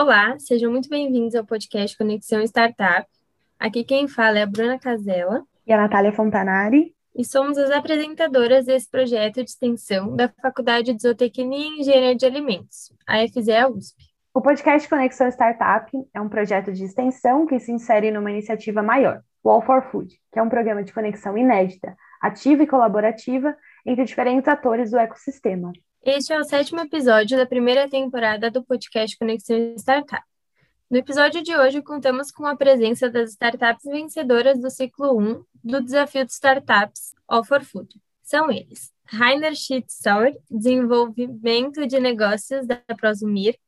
Olá, sejam muito bem-vindos ao podcast Conexão Startup. Aqui quem fala é a Bruna Casella e a Natália Fontanari. E somos as apresentadoras desse projeto de extensão da Faculdade de Zootecnia e Engenharia de Alimentos, a FZE USP. O podcast Conexão Startup é um projeto de extensão que se insere numa iniciativa maior, o All for Food, que é um programa de conexão inédita, ativa e colaborativa entre diferentes atores do ecossistema, este é o sétimo episódio da primeira temporada do podcast Conexão Startup. No episódio de hoje, contamos com a presença das startups vencedoras do ciclo 1 do Desafio de Startups All for Food. São eles: Rainer Schitzauer, Desenvolvimento de Negócios da Prosumir,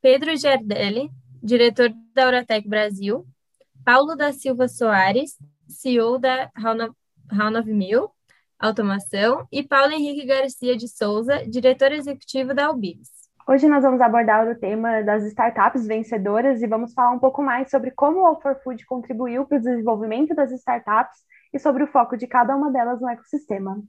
Pedro Gerdelli, diretor da Auratec Brasil, Paulo da Silva Soares, CEO da HAL9000, Automação, e Paulo Henrique Garcia de Souza, diretor executivo da Albibs. Hoje nós vamos abordar o tema das startups vencedoras e vamos falar um pouco mais sobre como o All for Food contribuiu para o desenvolvimento das startups e sobre o foco de cada uma delas no ecossistema.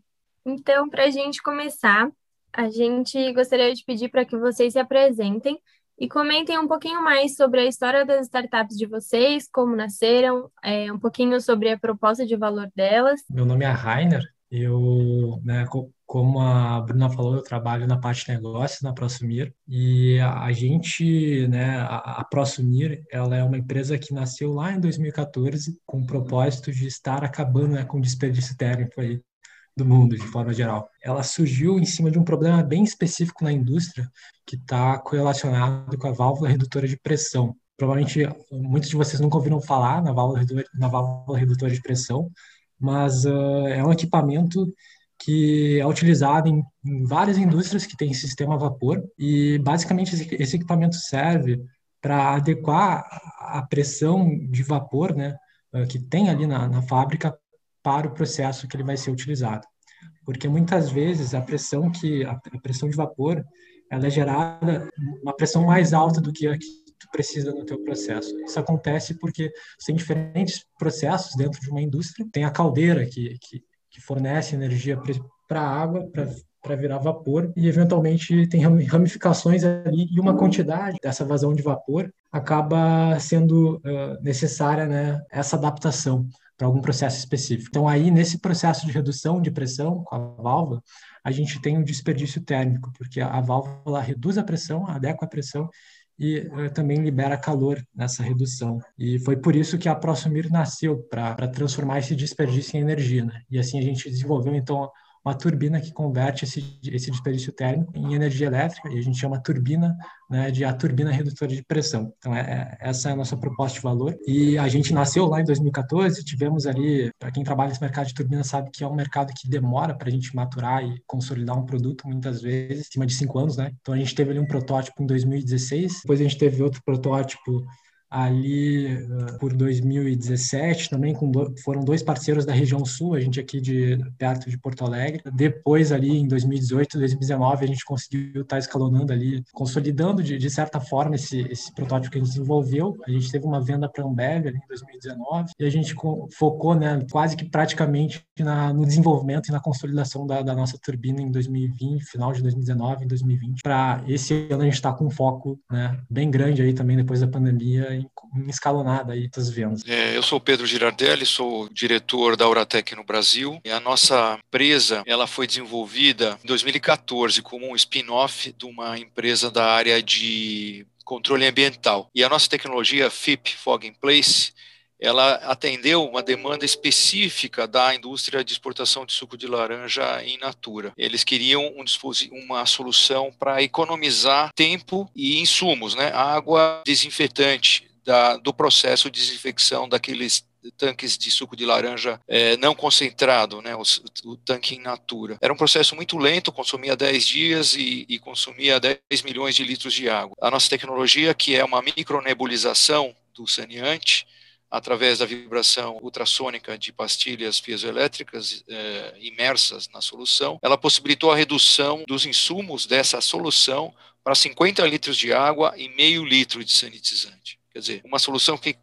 Então, para a gente começar, a gente gostaria de pedir para que vocês se apresentem e comentem um pouquinho mais sobre a história das startups de vocês, como nasceram, é, um pouquinho sobre a proposta de valor delas. Meu nome é Rainer, eu, né, como a Bruna falou, eu trabalho na parte de negócios na Prosumir e a, gente, né, a, Prosumir, ela é uma empresa que nasceu lá em 2014 com o propósito de estar acabando né, com o desperdício térmico aí do mundo, de forma geral. Ela surgiu em cima de um problema bem específico na indústria que está correlacionado com a válvula redutora de pressão. Provavelmente muitos de vocês nunca ouviram falar na válvula, na válvula redutora de pressão, mas uh, é um equipamento que é utilizado em, em, várias indústrias que têm sistema a vapor. E basicamente esse, esse equipamento serve para adequar a pressão de vapor, né, uh, que tem ali na, na fábrica para o processo que ele vai ser utilizado, porque muitas vezes a pressão que a, a pressão de vapor ela é gerada uma pressão mais alta do que a que tu precisa no teu processo. Isso acontece porque tem diferentes processos dentro de uma indústria. Tem a caldeira que, que, que fornece energia para a água, para virar vapor e eventualmente tem ramificações ali e uma quantidade dessa vazão de vapor acaba sendo uh, necessária né, essa adaptação para algum processo específico. Então aí nesse processo de redução de pressão com a válvula a gente tem um desperdício térmico porque a válvula reduz a pressão, adequa a pressão e uh, também libera calor nessa redução. E foi por isso que a Prosumir nasceu, para transformar esse desperdício em energia. Né? E assim a gente desenvolveu, então, uma turbina que converte esse, esse desperdício térmico em energia elétrica, e a gente chama turbina né, de a turbina redutora de pressão. Então, é, é, essa é a nossa proposta de valor. E a gente nasceu lá em 2014, tivemos ali, para quem trabalha nesse mercado de turbina sabe que é um mercado que demora para a gente maturar e consolidar um produto, muitas vezes, acima de cinco anos, né? Então, a gente teve ali um protótipo em 2016, depois a gente teve outro protótipo ali uh, por 2017, também com do, foram dois parceiros da região sul, a gente aqui de perto de Porto Alegre. Depois ali em 2018, 2019, a gente conseguiu estar tá escalonando ali, consolidando de, de certa forma esse, esse protótipo que a gente desenvolveu. A gente teve uma venda para Ambev ali em 2019 e a gente focou, né, quase que praticamente na, no desenvolvimento e na consolidação da, da nossa turbina em 2020, final de 2019 e 2020. Para esse ano a gente está com um foco, né, bem grande aí também depois da pandemia escalonada aí das vendas. É, eu sou Pedro Girardelli, sou diretor da Auratec no Brasil. E a nossa empresa ela foi desenvolvida em 2014 como um spin-off de uma empresa da área de controle ambiental. E a nossa tecnologia FIP, Fog in Place, ela atendeu uma demanda específica da indústria de exportação de suco de laranja em natura. Eles queriam um uma solução para economizar tempo e insumos, né? Água desinfetante da, do processo de desinfecção daqueles tanques de suco de laranja é, não concentrado, né, o, tanque in natura. Era um processo muito lento, consumia 10 dias e, e, consumia 10 milhões de litros de água. A nossa tecnologia, que é uma micronebulização do saneante, através da vibração ultrassônica de pastilhas piezoelétricas eh, imersas na solução, ela possibilitou a redução dos insumos dessa solução para 50 litros de água e meio litro de sanitizante. Quer dizer, uma solução que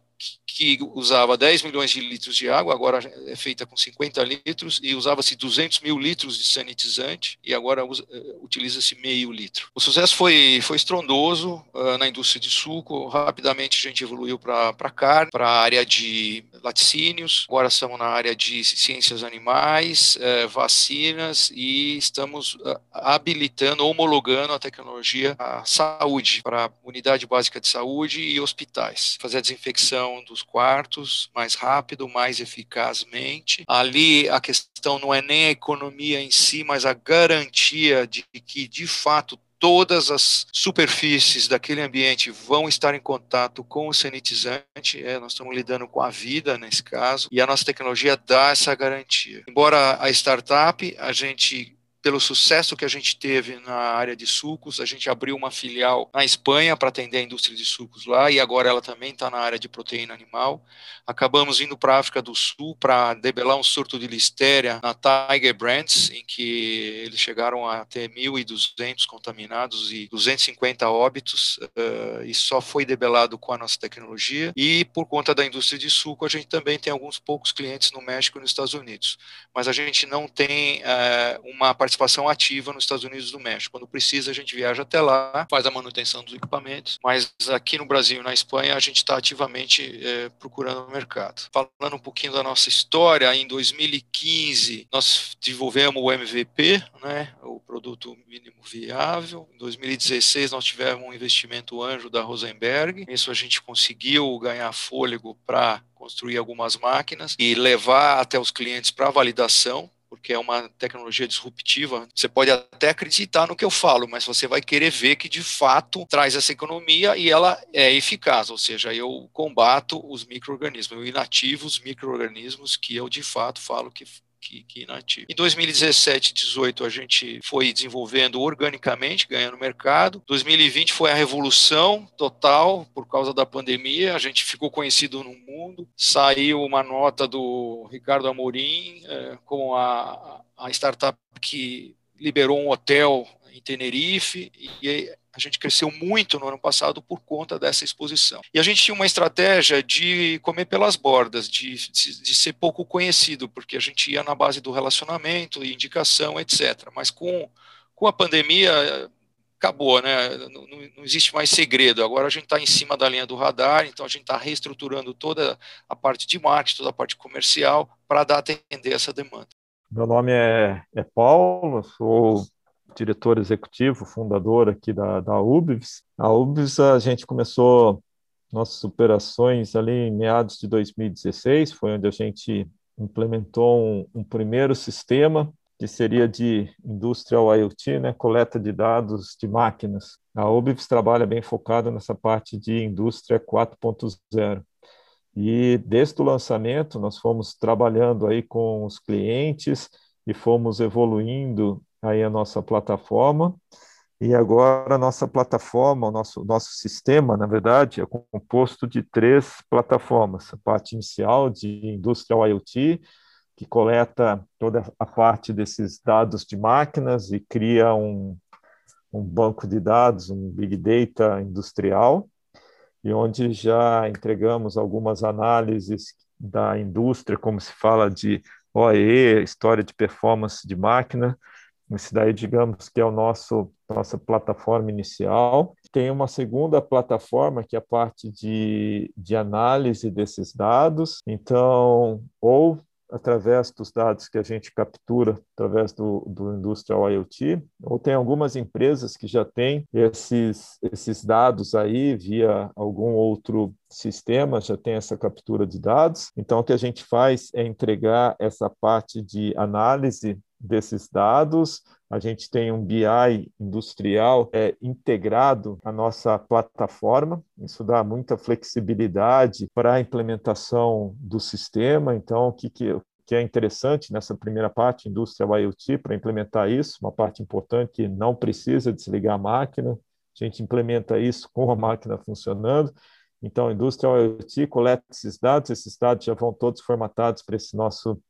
que usava 10 milhões de litros de água, agora é feita com 50 litros, e usava-se 200 mil litros de sanitizante, e agora eh, utiliza-se meio litro. O sucesso foi, foi estrondoso uh, na indústria de suco, rapidamente a gente evoluiu para carne, para a área de laticínios, agora estamos na área de ciências animais, uh, vacinas, e estamos uh, habilitando, homologando a tecnologia à saúde, para unidade básica de saúde e hospitais. Fazer a desinfecção dos quartos mais rápido, mais eficazmente. Ali a questão não é nem a economia em si, mas a garantia de que, de fato, todas as superfícies daquele ambiente vão estar em contato com o sanitizante. É, nós estamos lidando com a vida nesse caso, e a nossa tecnologia dá essa garantia. Embora a startup, a gente pelo sucesso que a gente teve na área de sucos, a gente abriu uma filial na Espanha para atender a indústria de sucos lá, e agora ela também está na área de proteína animal. Acabamos indo para a África do Sul para debelar um surto de listéria na Tiger Brands, em que eles chegaram a ter 1.200 contaminados e 250 óbitos, uh, e só foi debelado com a nossa tecnologia. E por conta da indústria de suco, a gente também tem alguns poucos clientes no México e nos Estados Unidos, mas a gente não tem uh, uma participação participação ativa nos Estados Unidos do México. Quando precisa, a gente viaja até lá, faz a manutenção dos equipamentos, mas aqui no Brasil e na Espanha, a gente está ativamente é, procurando o mercado. Falando um pouquinho da nossa história, em 2015, nós desenvolvemos o MVP, né, o produto mínimo viável. Em 2016, nós tivemos um investimento anjo da Rosenberg. Isso a gente conseguiu ganhar fôlego para construir algumas máquinas e levar até os clientes para validação porque é uma tecnologia disruptiva. Você pode até acreditar no que eu falo, mas você vai querer ver que de fato traz essa economia e ela é eficaz, ou seja, eu combato os micro-organismos, eu inativo os micro-organismos que eu de fato falo que que, que inativo. Em 2017 2018 a gente foi desenvolvendo organicamente, ganhando mercado. 2020 foi a revolução total por causa da pandemia. A gente ficou conhecido no mundo. Saiu uma nota do Ricardo Amorim é, com a, a startup que liberou um hotel em Tenerife e a gente cresceu muito no ano passado por conta dessa exposição. E a gente tinha uma estratégia de comer pelas bordas, de, de, ser pouco conhecido, porque a gente ia na base do relacionamento, indicação, etc. Mas com, com a pandemia, acabou, né? Não, não, existe mais segredo. Agora a gente está em cima da linha do radar, então a gente está reestruturando toda a parte de marketing, toda a parte comercial, para dar atender essa demanda. Meu nome é, é Paulo, sou diretor executivo, fundador aqui da, da UBS. A UBS, a gente começou nossas operações ali em meados de 2016, foi onde a gente implementou um, um primeiro sistema que seria de Industrial IoT, né, coleta de dados de máquinas. A UBS trabalha bem focada nessa parte de indústria 4.0. E desde o lançamento nós fomos trabalhando aí com os clientes e fomos evoluindo aí a nossa plataforma. E agora a nossa plataforma, o nosso, nosso sistema, na verdade, é composto de três plataformas. A parte inicial de Industrial IoT, que coleta toda a parte desses dados de máquinas e cria um, um banco de dados, um Big Data industrial, e onde já entregamos algumas análises da indústria, como se fala de OE, história de performance de máquina, esse daí, digamos que é o nosso nossa plataforma inicial. Tem uma segunda plataforma que é a parte de, de análise desses dados. Então, ou através dos dados que a gente captura através do, do Industrial IoT, ou tem algumas empresas que já têm esses, esses dados aí via algum outro sistema, já tem essa captura de dados. Então, o que a gente faz é entregar essa parte de análise desses dados. A gente tem um BI industrial é, integrado à nossa plataforma. Isso dá muita flexibilidade para a implementação do sistema. Então, o que, que, que é interessante nessa primeira parte, Industrial IoT, para implementar isso, uma parte importante que não precisa desligar a máquina, a gente implementa isso com a máquina funcionando. Então, a Industrial IoT coleta esses dados, esses dados já vão todos formatados para esse nosso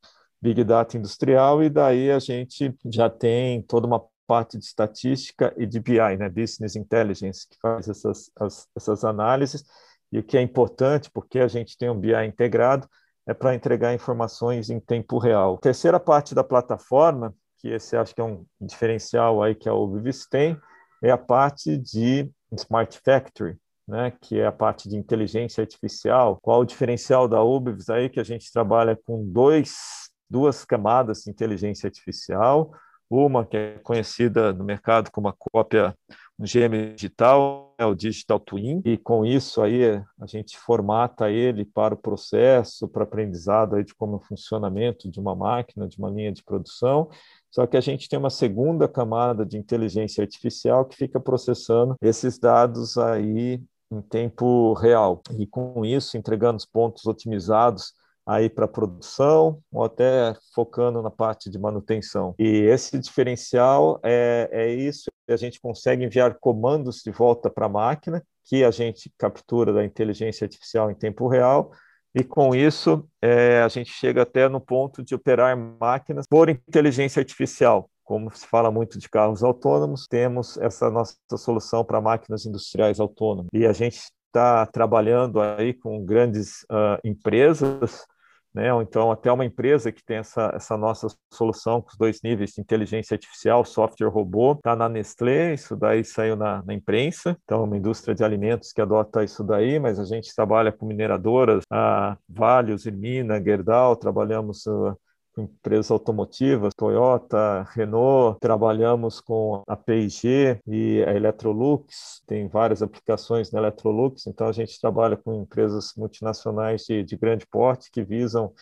Big Data industrial, e daí a gente já tem toda uma parte de estatística e de BI, né, Business Intelligence, que faz essas, as, essas análises, e o que é importante, porque a gente tem um BI integrado, é para entregar informações em tempo real. Terceira parte da plataforma, que esse acho que é um diferencial aí que a Ubivis tem, é a parte de Smart Factory, né, que é a parte de inteligência artificial. Qual o diferencial da Ubivis aí que a gente trabalha com dois, duas camadas de inteligência artificial, uma que é conhecida no mercado como a cópia um GM digital, é o Digital Twin, e com isso aí a gente formata ele para o processo, para aprendizado aí de como é o funcionamento de uma máquina, de uma linha de produção, só que a gente tem uma segunda camada de inteligência artificial que fica processando esses dados aí em tempo real. E com isso, entregando os pontos otimizados aí para produção ou até focando na parte de manutenção. E esse diferencial é, é isso, a gente consegue enviar comandos de volta para a máquina, que a gente captura da inteligência artificial em tempo real, e com isso é, a gente chega até no ponto de operar máquinas por inteligência artificial. Como se fala muito de carros autônomos, temos essa nossa solução para máquinas industriais autônomas. E a gente está trabalhando aí com grandes uh, empresas né? ou então até uma empresa que tem essa, essa nossa solução com os dois níveis de inteligência artificial, software robô, está na Nestlé, isso daí saiu na, na, imprensa, então uma indústria de alimentos que adota isso daí, mas a gente trabalha com mineradoras, a Vale, Irmina, Gerdau, trabalhamos uh, com empresas automotivas, Toyota, Renault, trabalhamos com a P&G e a Electrolux, tem várias aplicações na Electrolux, então a gente trabalha com empresas multinacionais de, de grande porte que visam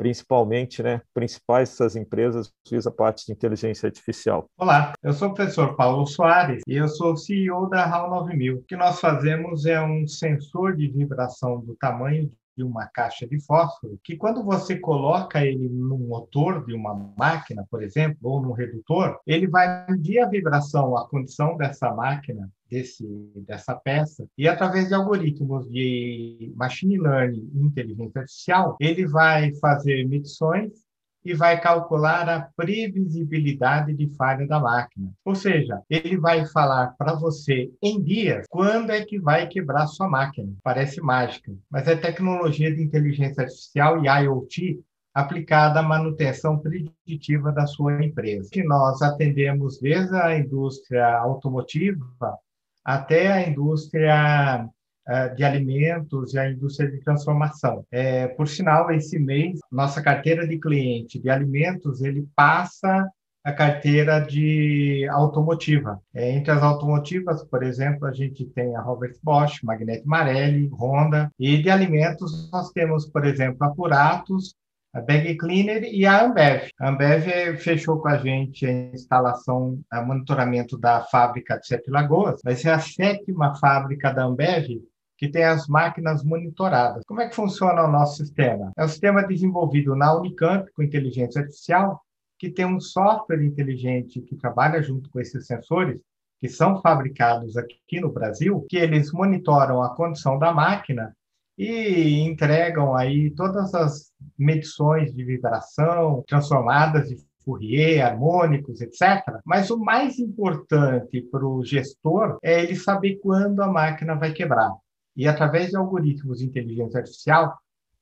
principalmente, né, principais dessas empresas visam a parte de inteligência artificial. Olá, eu sou o professor Paulo Soares e eu sou CEO da HAL 9000. O que nós fazemos é um sensor de vibração do tamanho de uma caixa de fósforo, que quando você coloca ele no motor de uma máquina, por exemplo, ou no redutor, ele vai medir a vibração, a condição dessa máquina, desse, dessa peça, e através de algoritmos de machine learning inteligência artificial, ele vai fazer medições e vai calcular a previsibilidade de falha da máquina. Ou seja, ele vai falar para você em dias quando é que vai quebrar sua máquina. Parece mágica, mas é tecnologia de inteligência artificial e IoT aplicada à manutenção preditiva da sua empresa. Que nós atendemos desde a indústria automotiva até a indústria de alimentos e a indústria de transformação. É, por sinal, esse mês, nossa carteira de cliente de alimentos, ele passa a carteira de automotiva. É, entre as automotivas, por exemplo, a gente tem a Robert Bosch, Magnete Marelli, Honda, e de alimentos nós temos, por exemplo, a Puratos, a Bag Cleaner e a Ambev. A Ambev fechou com a gente a instalação, a monitoramento da fábrica de Sete Lagoas. Vai ser a sétima fábrica da Ambev que tem as máquinas monitoradas. Como é que funciona o nosso sistema? É um sistema desenvolvido na Unicamp com inteligência artificial, que tem um software inteligente que trabalha junto com esses sensores, que são fabricados aqui no Brasil, que eles monitoram a condição da máquina e entregam aí todas as medições de vibração transformadas de Fourier, harmônicos, etc. Mas o mais importante para o gestor é ele saber quando a máquina vai quebrar e através de algoritmos de inteligência artificial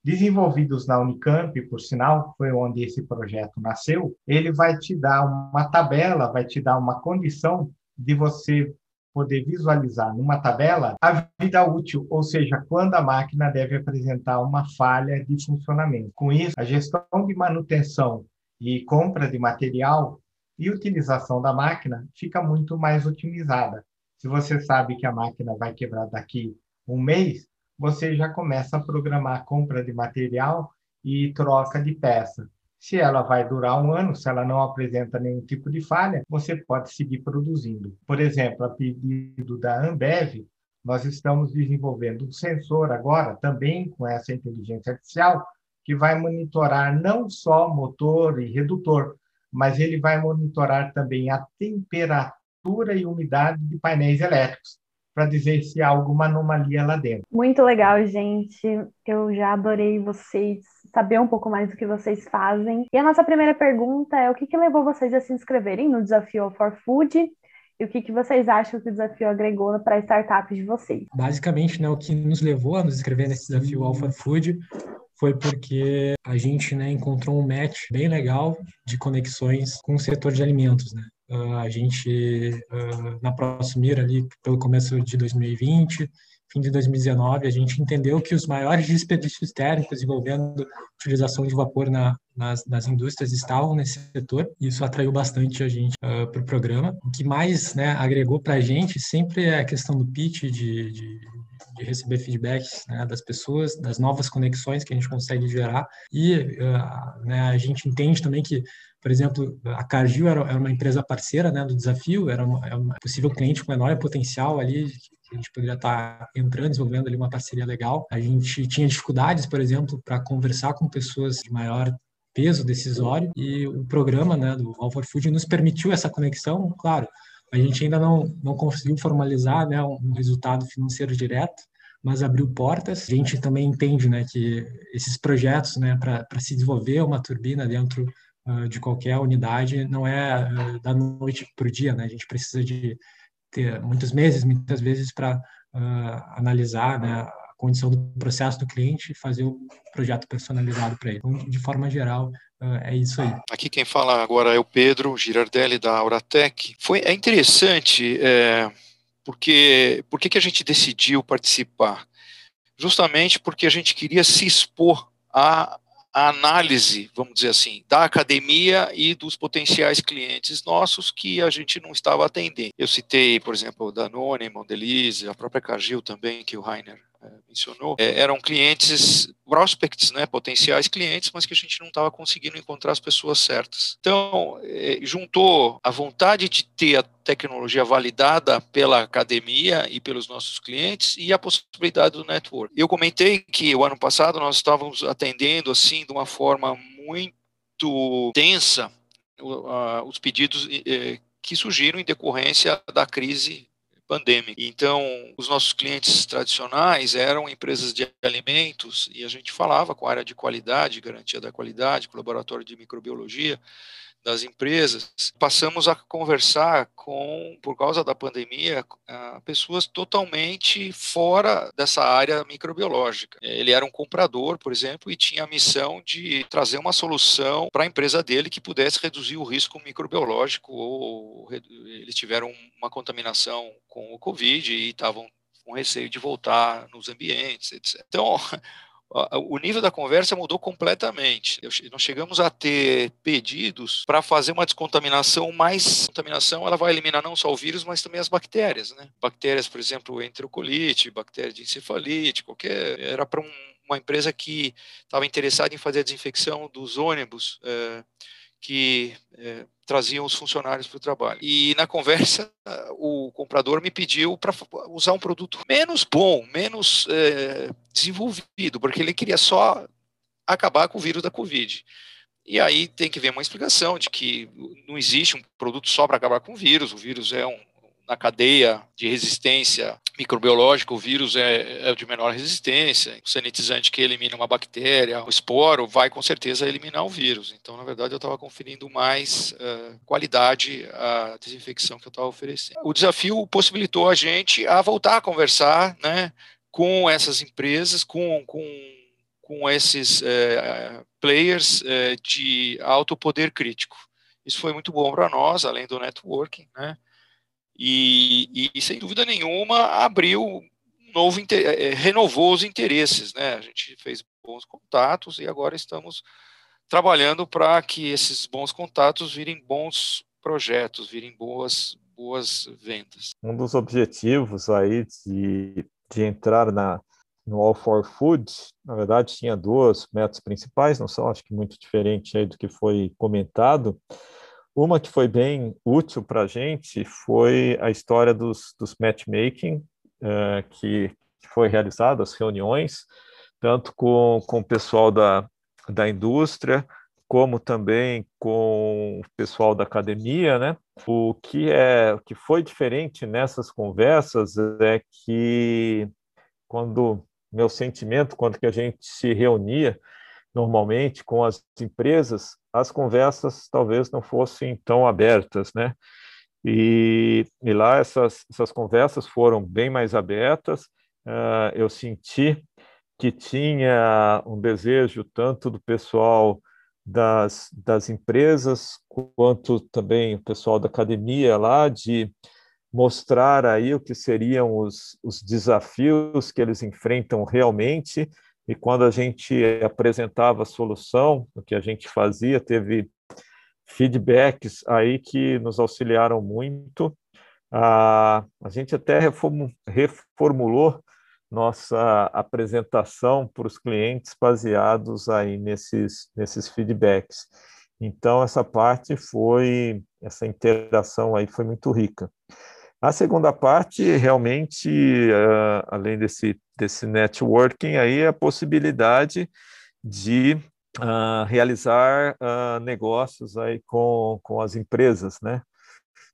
desenvolvidos na Unicamp, por sinal, foi onde esse projeto nasceu, ele vai te dar uma tabela, vai te dar uma condição de você poder visualizar numa tabela a vida útil, ou seja, quando a máquina deve apresentar uma falha de funcionamento. Com isso, a gestão de manutenção e compra de material e utilização da máquina fica muito mais otimizada. Se você sabe que a máquina vai quebrar daqui um mês, você já começa a programar a compra de material e troca de peça. Se ela vai durar um ano, se ela não apresenta nenhum tipo de falha, você pode seguir produzindo. Por exemplo, a pedido da Ambev, nós estamos desenvolvendo um sensor agora, também com essa inteligência artificial, que vai monitorar não só motor e redutor, mas ele vai monitorar também a temperatura e umidade de painéis elétricos para dizer se há alguma anomalia lá dentro. Muito legal, gente. Eu já adorei vocês saber um pouco mais do que vocês fazem. E a nossa primeira pergunta é o que, que levou vocês a se inscreverem no desafio for Food e o que, que vocês acham que o desafio agregou para startups de vocês? Basicamente, né, o que nos levou a nos inscrever nesse desafio Alpha Food foi porque a gente né, encontrou um match bem legal de conexões com o setor de alimentos. Né? Uh, a gente, uh, na Prosumir, ali pelo começo de 2020, fim de 2019, a gente entendeu que os maiores desperdícios térmicos envolvendo utilização de vapor na, nas, nas indústrias estavam nesse setor, e isso atraiu bastante a gente uh, para o programa. O que mais né, agregou para a gente sempre é a questão do pitch, de, de, de receber feedbacks né, das pessoas, das novas conexões que a gente consegue gerar, e uh, né, a gente entende também que por exemplo, a Cargill era, era uma empresa parceira né, do desafio, era uma, era é possível cliente com enorme potencial ali, a gente poderia estar entrando, desenvolvendo ali uma parceria legal. A gente tinha dificuldades, por exemplo, para conversar com pessoas de maior peso decisório e o programa né, do All for Food nos permitiu essa conexão, claro, a gente ainda não, não conseguiu formalizar né, um resultado financeiro direto, mas abriu portas. A gente também entende né, que esses projetos, né, para se desenvolver uma turbina dentro de qualquer unidade, não é da noite para o dia. Né? A gente precisa de ter muitos meses, muitas vezes, para uh, analisar né, a condição do processo do cliente e fazer o projeto personalizado para ele. Então, de forma geral, uh, é isso aí. Aqui quem fala agora é o Pedro Girardelli, da Auratec. Foi, é interessante, é, porque por que a gente decidiu participar? Justamente porque a gente queria se expor a a análise, vamos dizer assim, da academia e dos potenciais clientes nossos que a gente não estava atendendo. Eu citei, por exemplo, Danone, Mondelez, a própria Cargill também, que o Rainer mencionou, é, eram clientes, prospects, né, potenciais clientes, mas que a gente não estava conseguindo encontrar as pessoas certas. Então, é, juntou a vontade de ter a tecnologia validada pela academia e pelos nossos clientes e a possibilidade do network. Eu comentei que o ano passado nós estávamos atendendo assim de uma forma muito tensa os pedidos que surgiram em decorrência da crise pandêmica. Então, os nossos clientes tradicionais eram empresas de alimentos e a gente falava com a área de qualidade, garantia da qualidade, com o laboratório de microbiologia das empresas. Passamos a conversar com, por causa da pandemia, pessoas totalmente fora dessa área microbiológica. Ele era um comprador, por exemplo, e tinha a missão de trazer uma solução para a empresa dele que pudesse reduzir o risco microbiológico ou eles tiveram uma contaminação com o Covid e estavam com receio de voltar nos ambientes, etc. Então, o nível da conversa mudou completamente. Nós chegamos a ter pedidos para fazer uma descontaminação mais. Contaminação ela vai eliminar não só o vírus, mas também as bactérias, né? Bactérias, por exemplo, enterocolite, bactéria de encefalite, qualquer. Era para um, uma empresa que estava interessada em fazer a desinfecção dos ônibus. É, que é, traziam os funcionários para o trabalho. E na conversa, o comprador me pediu para usar um produto menos bom, menos é, desenvolvido, porque ele queria só acabar com o vírus da Covid. E aí tem que ver uma explicação de que não existe um produto só para acabar com o vírus, o vírus é um, na cadeia de resistência microbiológica, o vírus é, é de menor resistência. O sanitizante que elimina uma bactéria, o esporo, vai com certeza eliminar o vírus. Então, na verdade, eu estava conferindo mais uh, qualidade à desinfecção que eu estava oferecendo. O desafio possibilitou a gente a voltar a conversar né, com essas empresas, com, com, com esses uh, players uh, de alto poder crítico. Isso foi muito bom para nós, além do networking, né? E, e, sem dúvida nenhuma abriu novo é, renovou os interesses, né? A gente fez bons contatos e agora estamos trabalhando para que esses bons contatos virem bons projetos, virem boas boas vendas. Um dos objetivos aí de, de entrar na no All for Food, na verdade, tinha duas metas principais, não são, acho que muito diferente aí do que foi comentado. Uma que foi bem útil para a gente foi a história dos, dos matchmaking, uh, que foi realizado, as reuniões, tanto com, com o pessoal da, da indústria, como também com o pessoal da academia, né? O que é, o que foi diferente nessas conversas é que quando meu sentimento quando que a gente se reunia normalmente com as empresas, as conversas talvez não fossem tão abertas, né? E, e lá essas, essas conversas foram bem mais abertas. Uh, eu senti que tinha um desejo tanto do pessoal das, das empresas quanto também o pessoal da academia lá de mostrar aí o que seriam os, os desafios que eles enfrentam realmente e quando a gente apresentava a solução, o que a gente fazia, teve feedbacks aí que nos auxiliaram muito. a gente até reformulou nossa apresentação para os clientes baseados aí nesses, nesses feedbacks. Então, essa parte foi, essa interação aí foi muito rica. A segunda parte, realmente, uh, além desse, desse networking, aí é a possibilidade de uh, realizar uh, negócios aí com, com as empresas, né?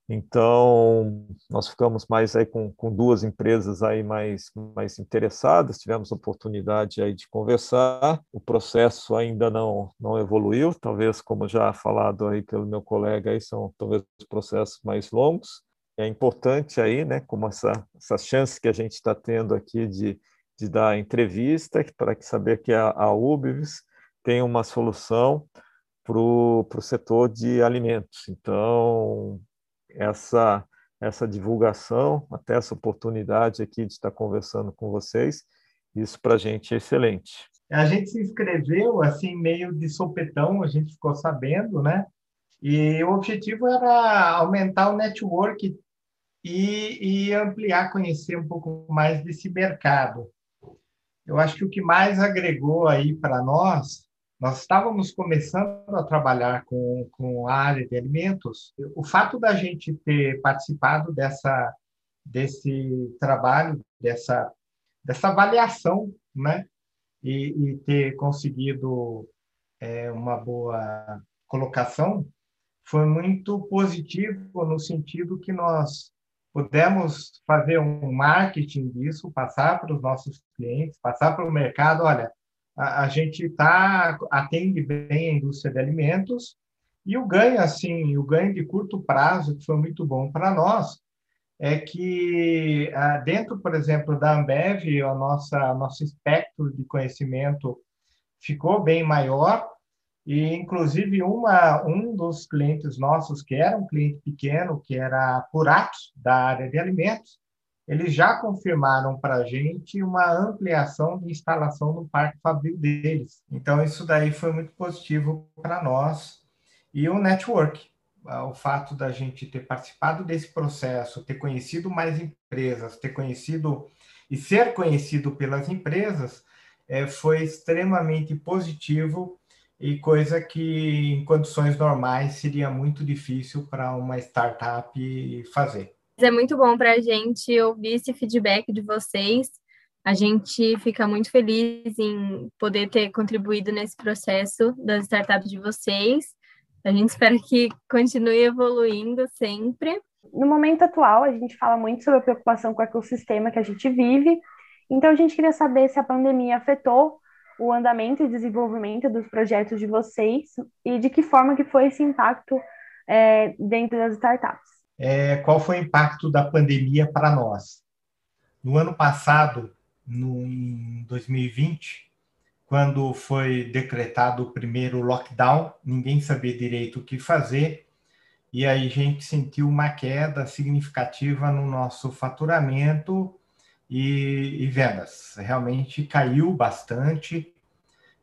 Então, nós ficamos mais aí com, com duas empresas aí mais, mais interessadas, tivemos oportunidade aí de conversar, o processo ainda não, não evoluiu, talvez, como já falado aí pelo meu colega, aí são talvez processos mais longos, é importante aí, né, como essa, essa chance que a gente está tendo aqui de, de dar entrevista, para saber que a, a UBS tem uma solução para o setor de alimentos. Então, essa, essa divulgação, até essa oportunidade aqui de estar conversando com vocês. Isso para a gente é excelente. A gente se inscreveu assim meio de sopetão, a gente ficou sabendo, né? E o objetivo era aumentar o network e, e ampliar, conhecer um pouco mais desse mercado. Eu acho que o que mais agregou aí para nós nós estávamos começando a trabalhar com, com a área de alimentos. O fato da gente ter participado dessa, desse trabalho, dessa, dessa avaliação, né? E, e ter conseguido é, uma boa colocação foi muito positivo no sentido que nós pudemos fazer um marketing disso, passar para os nossos clientes, passar para o mercado, olha, a, a gente tá, atende bem a indústria de alimentos e o ganho, assim, o ganho de curto prazo, que foi muito bom para nós, é que ah, dentro, por exemplo, da Ambev, o nosso espectro de conhecimento ficou bem maior e, inclusive, uma, um dos clientes nossos, que era um cliente pequeno, que era a Puratos, da área de alimentos, eles já confirmaram para a gente uma ampliação de instalação no parque fabril deles. Então, isso daí foi muito positivo para nós. E o network, ah, o fato da gente ter participado desse processo, ter conhecido mais empresas, ter conhecido e ser conhecido pelas empresas, é, foi extremamente positivo e coisa que em condições normais seria muito difícil para uma startup fazer. É muito bom para a gente ouvir esse feedback de vocês. A gente fica muito feliz em poder ter contribuído nesse processo das startups de vocês. A gente espera que continue evoluindo sempre. No momento atual, a gente fala muito sobre a preocupação com o ecossistema que a gente vive. Então, a gente queria saber se a pandemia afetou o andamento e desenvolvimento dos projetos de vocês e de que forma que foi esse impacto é, dentro das startups é, qual foi o impacto da pandemia para nós. No ano passado, no, em 2020, quando foi decretado o primeiro lockdown, ninguém sabia direito o que fazer, e aí a gente sentiu uma queda significativa no nosso faturamento e, e. Realmente caiu bastante.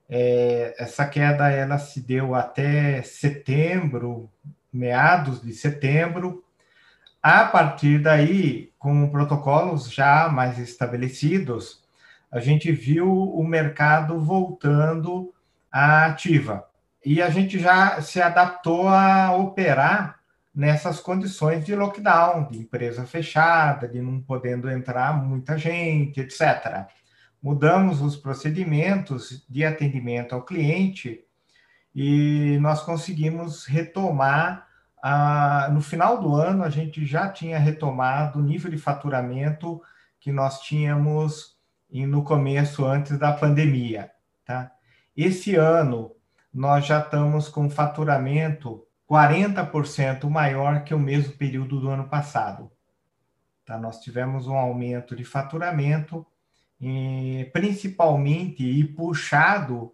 É, essa queda ela se deu até setembro, meados de setembro, a partir daí, com protocolos já mais estabelecidos, a gente viu o mercado voltando à ativa. E a gente já se adaptou a operar nessas condições de lockdown, de empresa fechada, de não podendo entrar muita gente, etc. Mudamos os procedimentos de atendimento ao cliente e nós conseguimos retomar ah, no final do ano, a gente já tinha retomado o nível de faturamento que nós tínhamos no começo, antes da pandemia. Tá? Esse ano, nós já estamos com faturamento 40% maior que o mesmo período do ano passado. Tá? Nós tivemos um aumento de faturamento, principalmente e puxado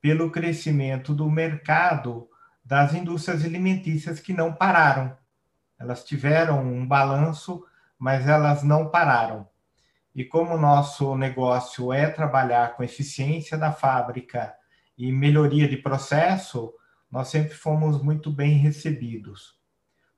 pelo crescimento do mercado das indústrias alimentícias que não pararam. Elas tiveram um balanço, mas elas não pararam. E como o nosso negócio é trabalhar com eficiência da fábrica e melhoria de processo, nós sempre fomos muito bem recebidos.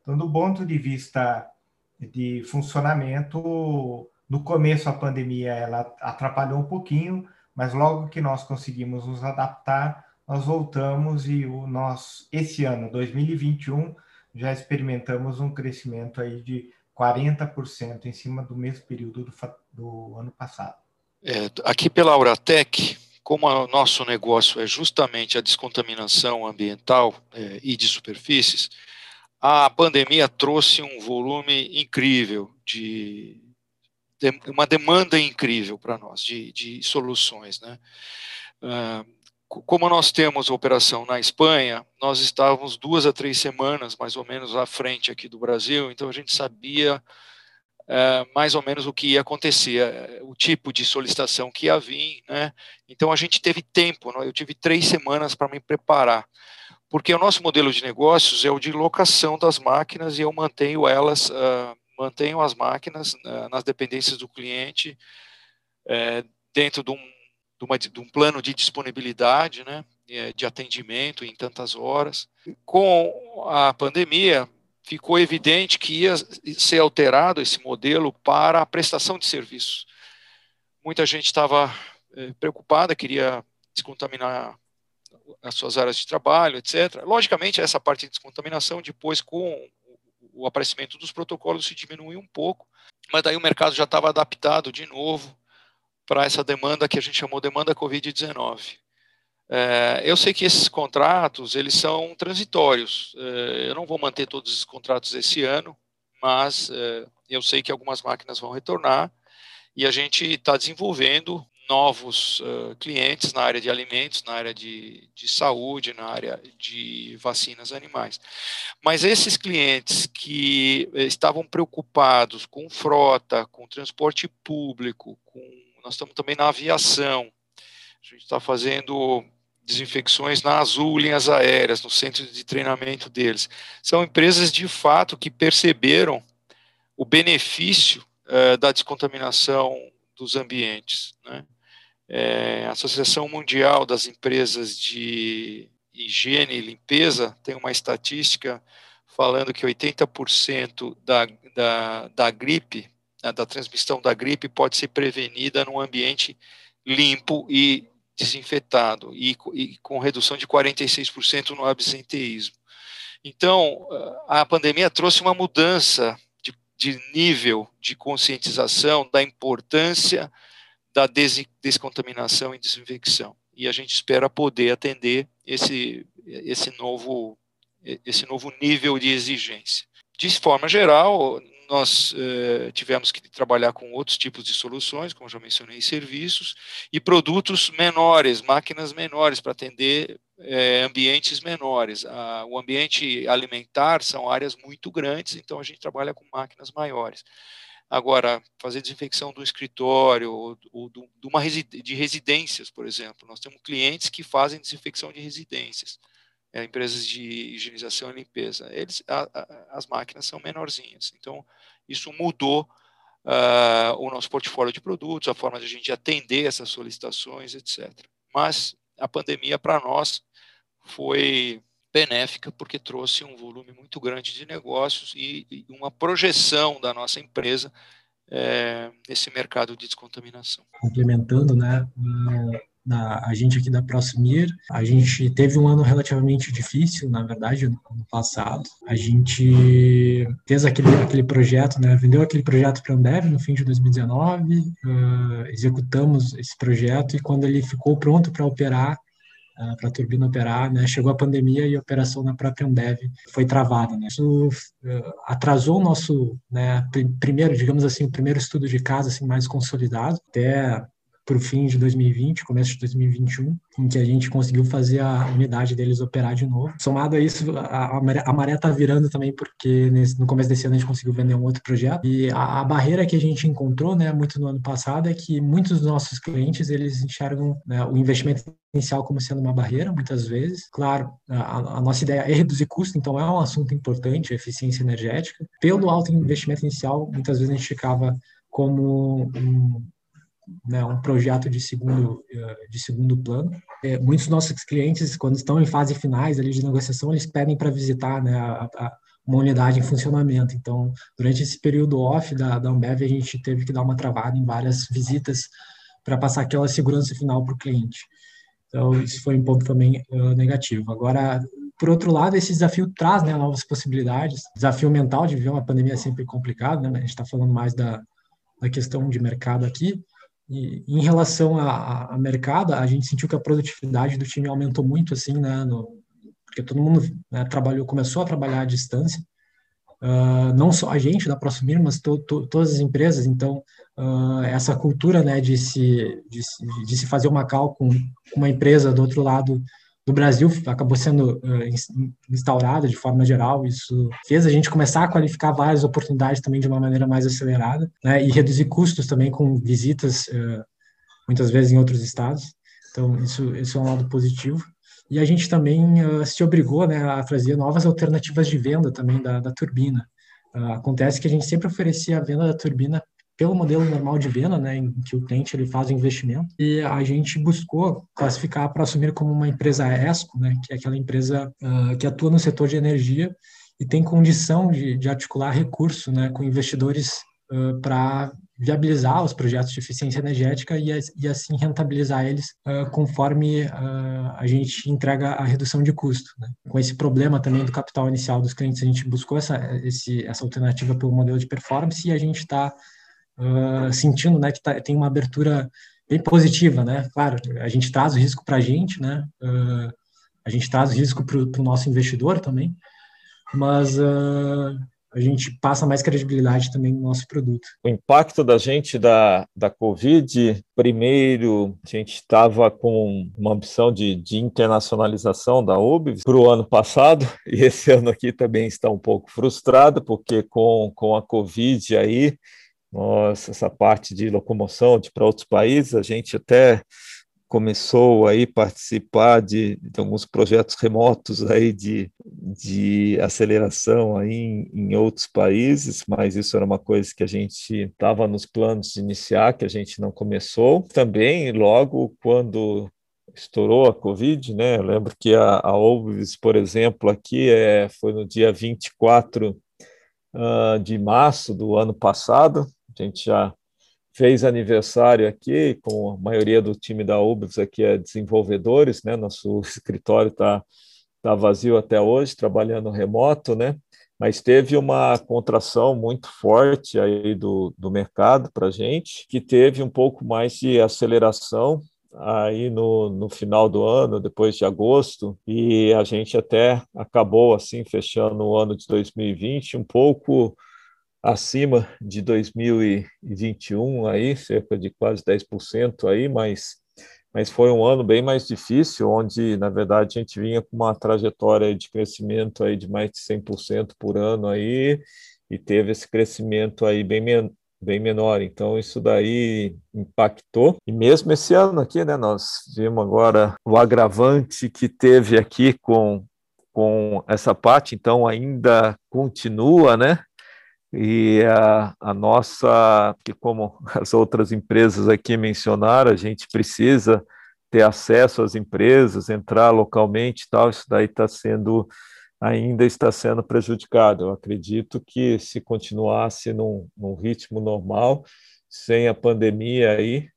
Então, do ponto de vista de funcionamento, no começo a pandemia ela atrapalhou um pouquinho, mas logo que nós conseguimos nos adaptar, nós voltamos e o nós esse ano, 2021, já experimentamos um crescimento aí de 40% em cima do mesmo período do, do ano passado. É, aqui pela Auratec, como o nosso negócio é justamente a descontaminação ambiental é, e de superfícies, a pandemia trouxe um volume incrível de, de uma demanda incrível para nós de, de, soluções, né? Uh, como nós temos operação na Espanha, nós estávamos duas a três semanas, mais ou menos, à frente aqui do Brasil, então a gente sabia é, mais ou menos o que ia acontecer, é, o tipo de solicitação que ia vir, né? Então a gente teve tempo, né? eu tive três semanas para me preparar, porque o nosso modelo de negócios é o de locação das máquinas e eu mantenho elas, uh, mantenho as máquinas uh, nas dependências do cliente, uh, dentro de um, de, uma, de um, plano de disponibilidade, né? De atendimento em tantas horas. Com a pandemia, ficou evidente que ia ser alterado esse modelo para a prestação de serviços. Muita gente estava é, preocupada, queria descontaminar as suas áreas de trabalho, etc. Logicamente, essa parte de descontaminação, depois, com o aparecimento dos protocolos, se diminuiu um pouco, mas daí o mercado já estava adaptado de novo para essa demanda que a gente chamou demanda Covid-19. É, eu sei que esses contratos eles são transitórios. É, eu não vou manter todos os contratos esse ano, mas é, eu sei que algumas máquinas vão retornar e a gente está desenvolvendo novos uh, clientes na área de alimentos, na área de, de saúde, na área de vacinas animais. Mas esses clientes que estavam preocupados com frota, com transporte público, com, nós estamos também na aviação, a gente está fazendo desinfecções na Azul Linhas Aéreas, no centro de treinamento deles. São empresas de fato que perceberam o benefício uh, da descontaminação dos ambientes. Né? É, a Associação Mundial das Empresas de Higiene e Limpeza tem uma estatística falando que 80% da, da, da gripe, né, da transmissão da gripe, pode ser prevenida num ambiente limpo e desinfetado e, e com redução de 46% no absenteísmo. Então, a pandemia trouxe uma mudança de, de nível de conscientização da importância da des, descontaminação e desinfecção. E a gente espera poder atender esse, esse, novo, esse novo nível de exigência. De forma geral, nós eh, tivemos que trabalhar com outros tipos de soluções, como já mencionei, serviços, e produtos menores, máquinas menores, para atender eh, ambientes menores. Ah, o ambiente alimentar são áreas muito grandes, então a gente trabalha com máquinas maiores. Agora, fazer desinfecção do escritório ou, ou de, uma de residências, por exemplo. Nós temos clientes que fazem desinfecção de residências é, empresas de higienização e limpeza. Eles, a, a, as máquinas são menorzinhas. Então, isso mudou uh, o nosso portfólio de produtos, a forma de a gente atender essas solicitações, etc. Mas a pandemia, para nós, foi benéfica porque trouxe um volume muito grande de negócios e, e uma projeção da nossa empresa é, nesse mercado de descontaminação. Complementando, né, da, a gente aqui da Prosumir, a gente teve um ano relativamente difícil, na verdade, no ano passado. A gente fez aquele, aquele projeto, né, vendeu aquele projeto para a Ambev no fim de 2019, uh, executamos esse projeto e quando ele ficou pronto para operar, uh, para a turbina operar, né, chegou a pandemia e a operação na própria Ambev foi travada. Né. Isso uh, atrasou o nosso, né, primeiro, digamos assim, o primeiro estudo de casa assim, mais consolidado, até para o fim de 2020, começo de 2021, em que a gente conseguiu fazer a unidade deles operar de novo. Somado a isso, a, a maré está virando também, porque nesse, no começo desse ano a gente conseguiu vender um outro projeto. E a, a, barreira que a gente encontrou, né, muito no ano passado, é que muitos dos nossos clientes, eles enxergam né, o investimento inicial como sendo uma barreira, muitas vezes. Claro, a, a, nossa ideia é reduzir custo, então é um assunto importante, eficiência energética. Pelo alto investimento inicial, muitas vezes a gente ficava como um, né, um projeto de segundo, eh, de segundo plano. É, muitos dos nossos clientes, quando estão em fase finais ali de negociação, eles pedem para visitar né, a, a, uma unidade em funcionamento. Então, durante esse período off da, da Ambev, a gente teve que dar uma travada em várias visitas para passar aquela segurança final para o cliente. Então, isso foi um ponto também uh, negativo. Agora, por outro lado, esse desafio traz né, novas possibilidades. Desafio mental de viver uma pandemia é sempre complicado, né? A gente está falando mais da, da questão de mercado aqui, e, em relação a, a, mercado, a gente sentiu que a produtividade do time aumentou muito, assim, né, no, porque todo mundo né, trabalhou, começou a trabalhar à distância, uh, não só a gente da ProSumir, mas to, to, todas as empresas, então, uh, essa cultura, né, de se, de, de se fazer uma cal com uma empresa do outro lado do Brasil acabou sendo uh, instaurada de forma geral. Isso fez a gente começar a qualificar várias oportunidades também de uma maneira mais acelerada, né, e reduzir custos também com visitas, uh, muitas vezes em outros estados. Então, isso, isso é um lado positivo. E a gente também uh, se obrigou né, a trazer novas alternativas de venda também da, da turbina. acontece que a gente sempre oferecia a venda da turbina pelo modelo normal de venda, né, em que o cliente ele faz o investimento, e a gente buscou classificar para assumir como uma empresa ESCO, né, que é aquela empresa uh, que atua no setor de energia e tem condição de, de articular recurso né, com investidores uh, para viabilizar os projetos de eficiência energética e, e assim rentabilizar eles uh, conforme uh, a gente entrega a redução de custo. Né? Com esse problema também do capital inicial dos clientes, a gente buscou essa, esse, essa alternativa pelo modelo de performance e a gente está uh, sentindo né, que tá, tem uma abertura bem positiva, né? Claro, a gente traz o risco para a gente, né? Uh, a gente traz o risco para o nosso investidor também, mas uh, a gente passa mais credibilidade também no nosso produto. O impacto da gente da, da Covid, primeiro, a gente estava com uma ambição de, de internacionalização da UBS para o ano passado, e esse ano aqui também está um pouco frustrado, porque com, com a Covid aí, nós, essa parte de locomoção de para outros países, a gente até começou aí participar de, de alguns projetos remotos aí de, de aceleração aí em, em, outros países, mas isso era uma coisa que a gente estava nos planos de iniciar, que a gente não começou. Também, logo quando estourou a Covid, né? Eu lembro que a, a por exemplo, aqui é, foi no dia 24 uh, de março do ano passado, a gente já fez aniversário aqui, com a maioria do time da UBS aqui é desenvolvedores, né? Nosso escritório está tá vazio até hoje, trabalhando remoto, né? Mas teve uma contração muito forte aí do, do mercado para a gente, que teve um pouco mais de aceleração aí no, no final do ano, depois de agosto, e a gente até acabou assim fechando o ano de 2020 um pouco acima de 2021 aí, cerca de quase 10% aí, mas mas foi um ano bem mais difícil, onde na verdade a gente vinha com uma trajetória de crescimento aí de mais de 100% por ano aí e teve esse crescimento aí bem men bem menor. Então isso daí impactou. E mesmo esse ano aqui, né, nós vimos agora o agravante que teve aqui com com essa parte, então ainda continua, né? E a, a, nossa, que como as outras empresas aqui mencionaram, a gente precisa ter acesso às empresas, entrar localmente e tal, isso daí está sendo, ainda está sendo prejudicado. Eu acredito que se continuasse num, num ritmo normal, sem a pandemia aí,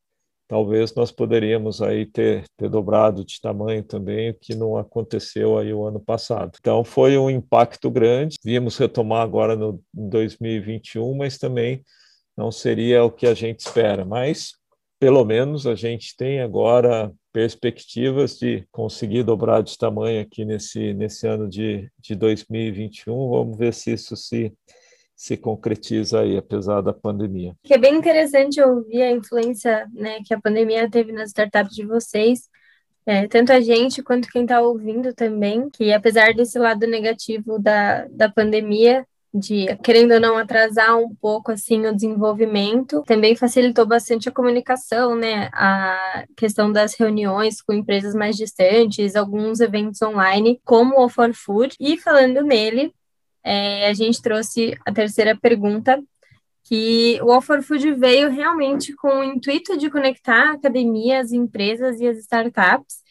talvez nós poderíamos aí ter, ter dobrado de tamanho também, o que não aconteceu aí o ano passado. Então foi um impacto grande, vimos retomar agora no em 2021, mas também não seria o que a gente espera, mas pelo menos a gente tem agora perspectivas de conseguir dobrar de tamanho aqui nesse, nesse ano de, de 2021. Vamos ver se isso se, se concretiza aí, apesar da pandemia. Que é bem interessante ouvir a influência né, que a pandemia teve nas startups de vocês, é, tanto a gente quanto quem está ouvindo também, que apesar desse lado negativo da, da pandemia, de querendo ou não atrasar um pouco assim o desenvolvimento, também facilitou bastante a comunicação, né? A questão das reuniões com empresas mais distantes, alguns eventos online, como o For Food. E falando nele, é, a gente trouxe a terceira pergunta, que o All for Food veio realmente com o intuito de conectar a academia, as empresas e as startups.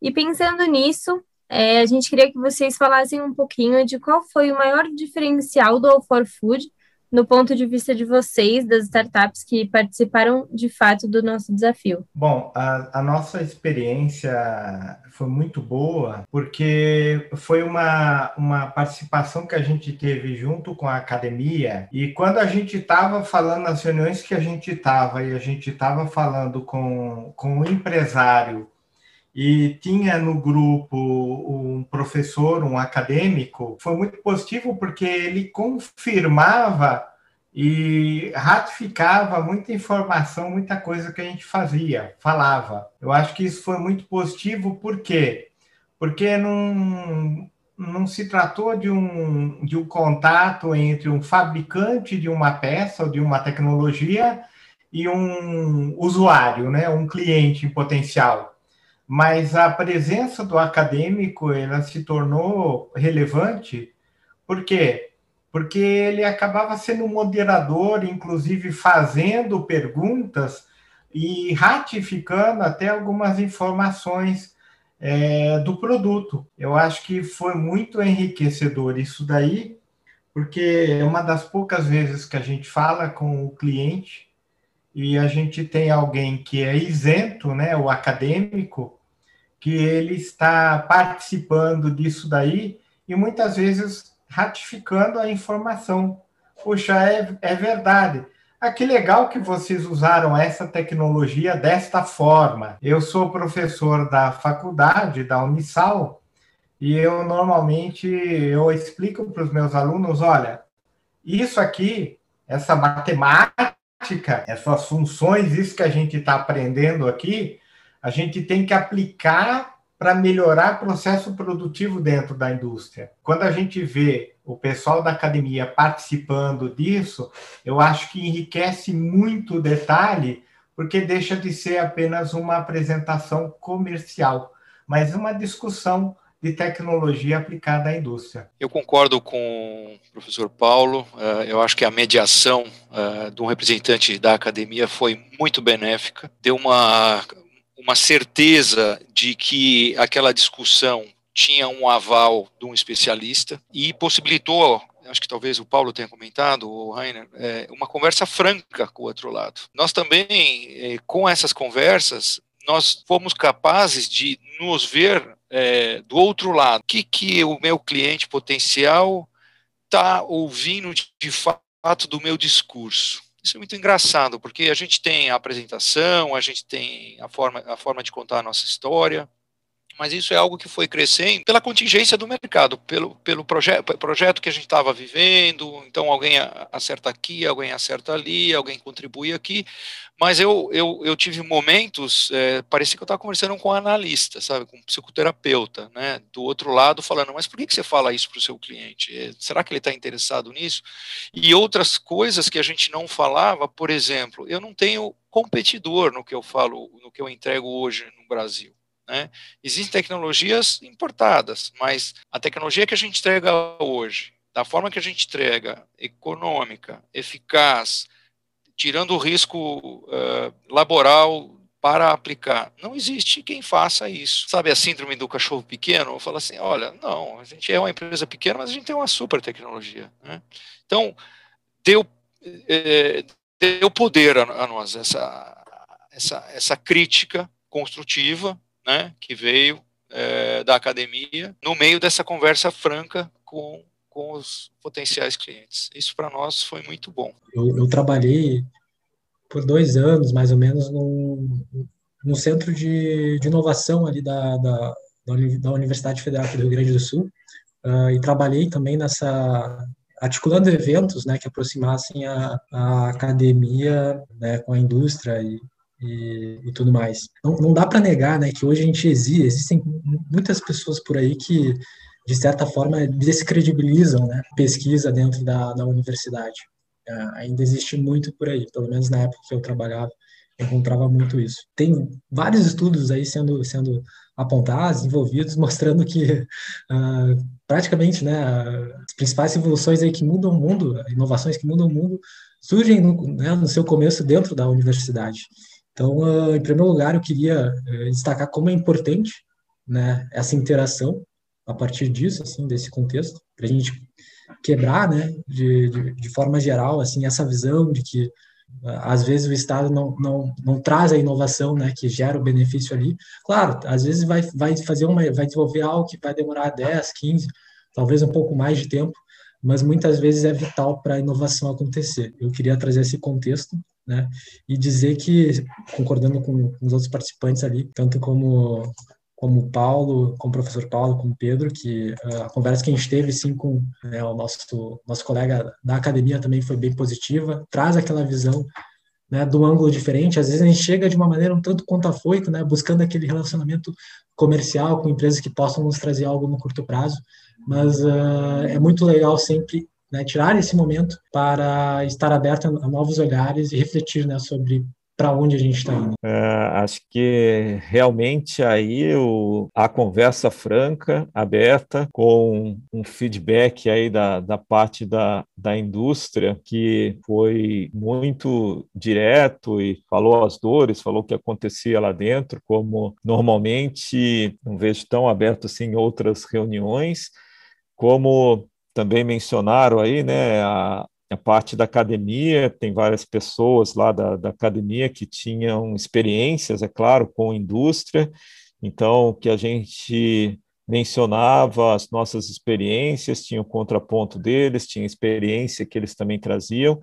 E pensando nisso, é, a gente queria que vocês falassem um pouquinho de qual foi o maior diferencial do All for Food no ponto de vista de vocês, das startups que participaram de fato do nosso desafio? Bom, a, a, nossa experiência foi muito boa, porque foi uma, uma participação que a gente teve junto com a academia, e quando a gente estava falando nas reuniões que a gente estava, e a gente estava falando com, com o empresário e tinha no grupo um professor, um acadêmico, foi muito positivo porque ele confirmava e ratificava muita informação, muita coisa que a gente fazia, falava. Eu acho que isso foi muito positivo, por quê? Porque não, não se tratou de um, de um contato entre um fabricante de uma peça ou de uma tecnologia e um usuário, né, um cliente potencial mas a presença do acadêmico ela se tornou relevante, por quê? Porque ele acabava sendo moderador, inclusive fazendo perguntas e ratificando até algumas informações é, do produto. Eu acho que foi muito enriquecedor isso daí, porque é uma das poucas vezes que a gente fala com o cliente e a gente tem alguém que é isento, né, o acadêmico, que ele está participando disso daí e muitas vezes ratificando a informação. Puxa, é, é verdade. Ah, que legal que vocês usaram essa tecnologia desta forma. Eu sou professor da faculdade, da Unisal, e eu normalmente eu explico para os meus alunos, olha, isso aqui, essa matemática essas funções, isso que a gente está aprendendo aqui, a gente tem que aplicar para melhorar o processo produtivo dentro da indústria. Quando a gente vê o pessoal da academia participando disso, eu acho que enriquece muito o detalhe, porque deixa de ser apenas uma apresentação comercial, mas uma discussão de tecnologia aplicada à indústria. Eu concordo com o professor Paulo. Eh, eu acho que a mediação eh, de um representante da academia foi muito benéfica, deu uma, uma certeza de que aquela discussão tinha um aval de um especialista e possibilitou acho que talvez o Paulo tenha comentado, o Rainer, é, uma conversa franca com o outro lado. Nós também, é, com essas conversas, nós fomos capazes de nos ver é, do outro lado. O que, que o meu cliente potencial está ouvindo de, de fato do meu discurso? Isso é muito engraçado, porque a gente tem a apresentação, a gente tem a forma, a forma de contar a nossa história, mas isso é algo que foi crescendo pela contingência do mercado, pelo, pelo proje projeto que a gente estava vivendo. Então, alguém acerta aqui, alguém acerta ali, alguém contribui aqui. Mas eu, eu, eu tive momentos, é, parecia que eu estava conversando com um analista, sabe, com um psicoterapeuta, né, do outro lado, falando: mas por que, que você fala isso para o seu cliente? É, será que ele está interessado nisso? E outras coisas que a gente não falava, por exemplo, eu não tenho competidor no que eu falo, no que eu entrego hoje no Brasil. Né? Existem tecnologias importadas, mas a tecnologia que a gente entrega hoje, da forma que a gente entrega, econômica, eficaz, tirando o risco uh, laboral para aplicar. Não existe quem faça isso. Sabe a síndrome do cachorro pequeno? Fala assim, olha, não, a gente é uma empresa pequena, mas a gente tem uma super tecnologia. Né? Então, deu, eh, deu poder a, a nós essa, essa, essa crítica construtiva né, que veio é, da academia, no meio dessa conversa franca com, com os potenciais clientes. Isso para nós foi muito bom. Eu, eu, trabalhei por dois anos, mais ou menos, no, no centro de, de inovação ali da, da, da Universidade Federal do Rio Grande do Sul, uh, e trabalhei também nessa articulando eventos né, que aproximassem a, a academia né, com a indústria e, e, e tudo mais. Não, não dá para negar né, que hoje a gente existe, existem muitas pessoas por aí que, de certa forma, descredibilizam né, pesquisa dentro da, da universidade. Uh, ainda existe muito por aí, pelo menos na época que eu trabalhava, eu encontrava muito isso. Tem vários estudos aí sendo, sendo apontados, envolvidos, mostrando que uh, praticamente né, as principais evoluções aí que mudam o mundo, inovações que mudam o mundo, surgem no, né, no seu começo dentro da universidade. Então, uh, em primeiro lugar, eu queria uh, destacar como é importante né, essa interação a partir disso, assim, desse contexto, para a gente quebrar, né, de, de, de, forma geral, assim, essa visão de que às vezes o Estado não, não, não traz a inovação, né, que gera o benefício ali. Claro, às vezes vai, vai fazer uma, vai desenvolver algo que vai demorar 10, 15, talvez um pouco mais de tempo, mas muitas vezes é vital para a inovação acontecer. Eu queria trazer esse contexto, né, e dizer que, concordando com, os outros participantes ali, tanto como como Paulo, como o professor Paulo, como Pedro, que uh, a conversa que a gente teve, sim, com né, o nosso, nosso colega da academia também foi bem positiva, traz aquela visão né, do ângulo diferente, às vezes a gente chega de uma maneira um tanto quanto afoito, né, buscando aquele relacionamento comercial com empresas que possam nos trazer algo no curto prazo, mas uh, é muito legal sempre né, tirar esse momento para estar aberto a novos olhares e refletir né, sobre para onde a gente está indo? É, acho que realmente aí o, a conversa franca, aberta, com um feedback aí da, da parte da, da indústria que foi muito direto e falou as dores, falou o que acontecia lá dentro, como normalmente não vejo tão aberto assim em outras reuniões, como também mencionaram aí, né, a, a parte da academia, tem várias pessoas lá da, da academia que tinham experiências, é claro, com indústria, então que a gente mencionava as nossas experiências, tinha o contraponto deles, tinha experiência que eles também traziam,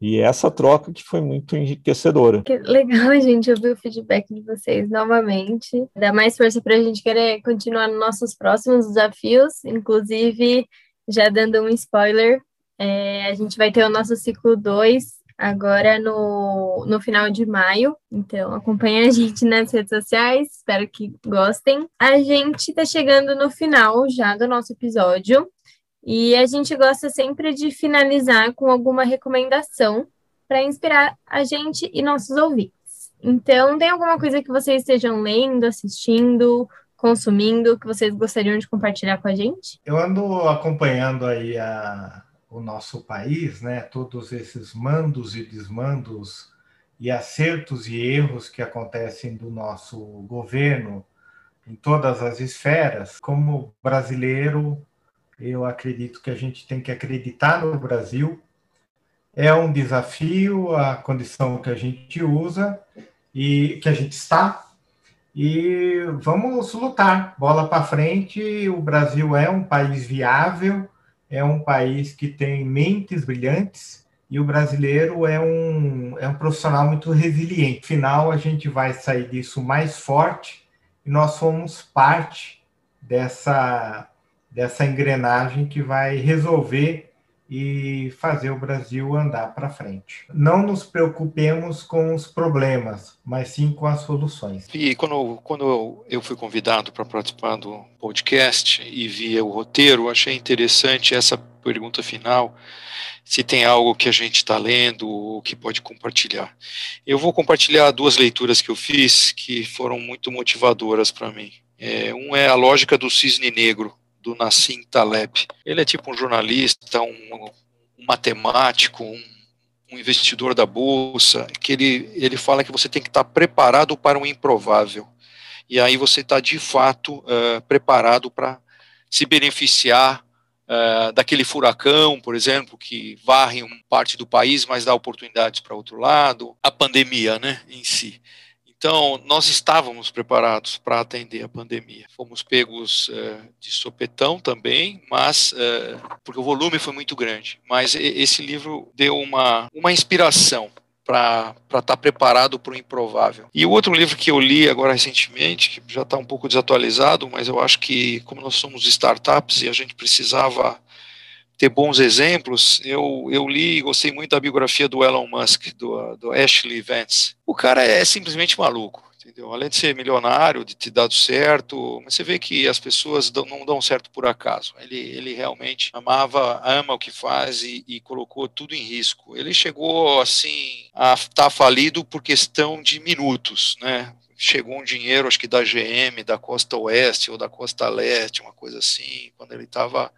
e essa troca que foi muito enriquecedora. Que legal, gente, ouvir o feedback de vocês novamente. Dá mais força para a gente querer continuar nos nossos próximos desafios, inclusive, já dando um spoiler, é, a gente vai ter o nosso ciclo 2 agora no, no final de maio. Então, acompanhe a gente nas redes sociais, espero que gostem. A gente está chegando no final já do nosso episódio e a gente gosta sempre de finalizar com alguma recomendação para inspirar a gente e nossos ouvintes. Então, tem alguma coisa que vocês estejam lendo, assistindo, consumindo, que vocês gostariam de compartilhar com a gente? Eu ando acompanhando aí a o nosso país, né, todos esses mandos e desmandos e acertos e erros que acontecem do nosso governo em todas as esferas, como brasileiro, eu acredito que a gente tem que acreditar no Brasil. É um desafio a condição que a gente usa e que a gente está. E vamos lutar, bola para frente. O Brasil é um país viável, é um país que tem mentes brilhantes e o brasileiro é um, é um profissional muito resiliente. No final, a gente vai sair disso mais forte e nós somos parte dessa, dessa engrenagem que vai resolver e fazer o Brasil andar para frente. Não nos preocupemos com os problemas, mas sim com as soluções. E quando, quando eu fui convidado para participar do podcast e vi o roteiro, achei interessante essa pergunta final, se tem algo que a gente está lendo ou que pode compartilhar. Eu vou compartilhar duas leituras que eu fiz que foram muito motivadoras para mim. É, um é A Lógica do Cisne Negro, do Nassim Taleb. Ele é tipo um jornalista, um, um matemático, um, um, investidor da bolsa, que ele, ele fala que você tem que estar preparado para o improvável. E aí você está de fato uh, preparado para se beneficiar uh, daquele furacão, por exemplo, que varre uma parte do país, mas dá oportunidades para outro lado. A pandemia, né, em si. Então, nós estávamos preparados para atender a pandemia. Fomos pegos uh, de sopetão também, mas uh, porque o volume foi muito grande. Mas esse livro deu uma, uma inspiração para estar tá preparado para o improvável. E o outro livro que eu li agora recentemente, que já está um pouco desatualizado, mas eu acho que, como nós somos startups e a gente precisava ter bons exemplos, eu, eu li e gostei muito da biografia do Elon Musk, do, do Ashley Vance. O cara é simplesmente maluco. Entendeu? Além de ser milionário, de ter dado certo, mas você vê que as pessoas não dão certo por acaso. Ele, ele realmente amava, ama o que faz e, e colocou tudo em risco. Ele chegou assim a estar tá falido por questão de minutos, né? chegou um dinheiro, acho que da GM, da costa oeste ou da costa leste, uma coisa assim, quando ele estava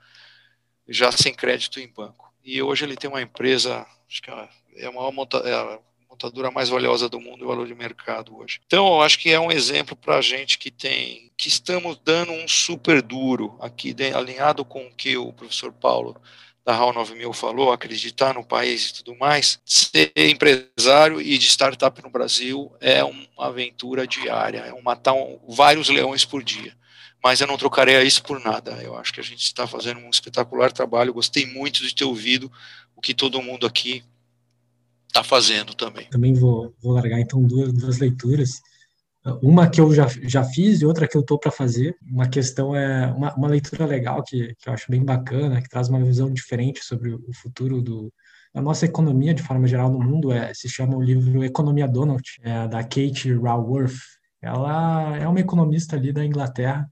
já sem crédito em banco. E hoje ele tem uma empresa, acho que é uma monta, é a montadora mais valiosa do mundo, o valor de mercado hoje. Então, eu acho que é um exemplo para a gente que tem, que estamos dando um super duro aqui, de, alinhado com o que o professor Paulo da HAL 9000 falou, acreditar no país e tudo mais, ser empresário e de startup no Brasil é uma aventura diária, é um matar um, vários leões por dia. Mas eu não trocaria isso por nada. Eu acho que a gente está fazendo um espetacular trabalho. Gostei muito de ter ouvido o que todo mundo aqui está fazendo também. Também vou, vou largar então duas, duas leituras. Uma que eu já, já fiz e outra que eu estou para fazer. Uma questão é uma, uma leitura legal que, que eu acho bem bacana, que traz uma visão diferente sobre o futuro do, da nossa economia de forma geral no mundo. É, se chama o livro Economia Donald, é, da Kate Raworth. Ela é uma economista ali da Inglaterra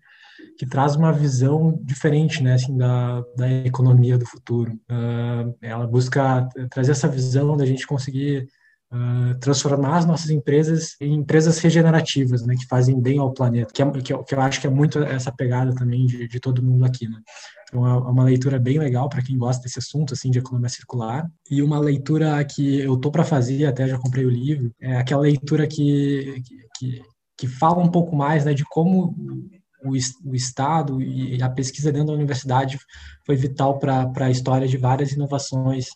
que traz uma visão diferente, né, assim, da, da economia do futuro. Uh, ela busca trazer essa visão da gente conseguir uh, transformar as nossas empresas em empresas regenerativas, né, que fazem bem ao planeta, que, é, que, eu, que eu acho que é muito essa pegada também de, de todo mundo aqui, né. Então é uma leitura bem legal para quem gosta desse assunto assim de economia circular e uma leitura que eu tô para fazer, até já comprei o livro, é aquela leitura que, que, que fala um pouco mais né, de como o, o Estado e a pesquisa dentro da universidade foi vital para a história de várias inovações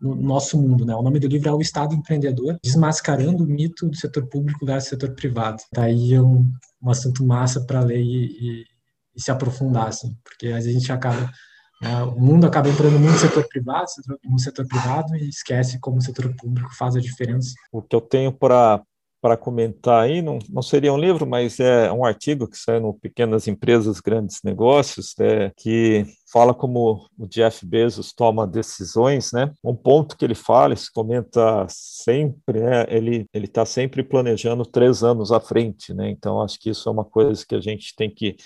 no nosso mundo. Né? O nome do livro é O Estado Empreendedor, desmascarando o mito do setor público versus setor privado. Daí é um, um assunto massa para ler e, e, e, se aprofundar, assim, porque às vezes a gente acaba né, o mundo acaba entrando muito no setor privado, no setor privado e esquece como o setor público faz a diferença. O que eu tenho para para comentar aí, não, não seria um livro, mas é um artigo que sai no Pequenas Empresas, Grandes Negócios, é, que fala como o Jeff Bezos toma decisões, né? Um ponto que ele fala, se comenta sempre, né? Ele ele está sempre planejando três anos à frente, né? Então acho que isso é uma coisa que a gente tem que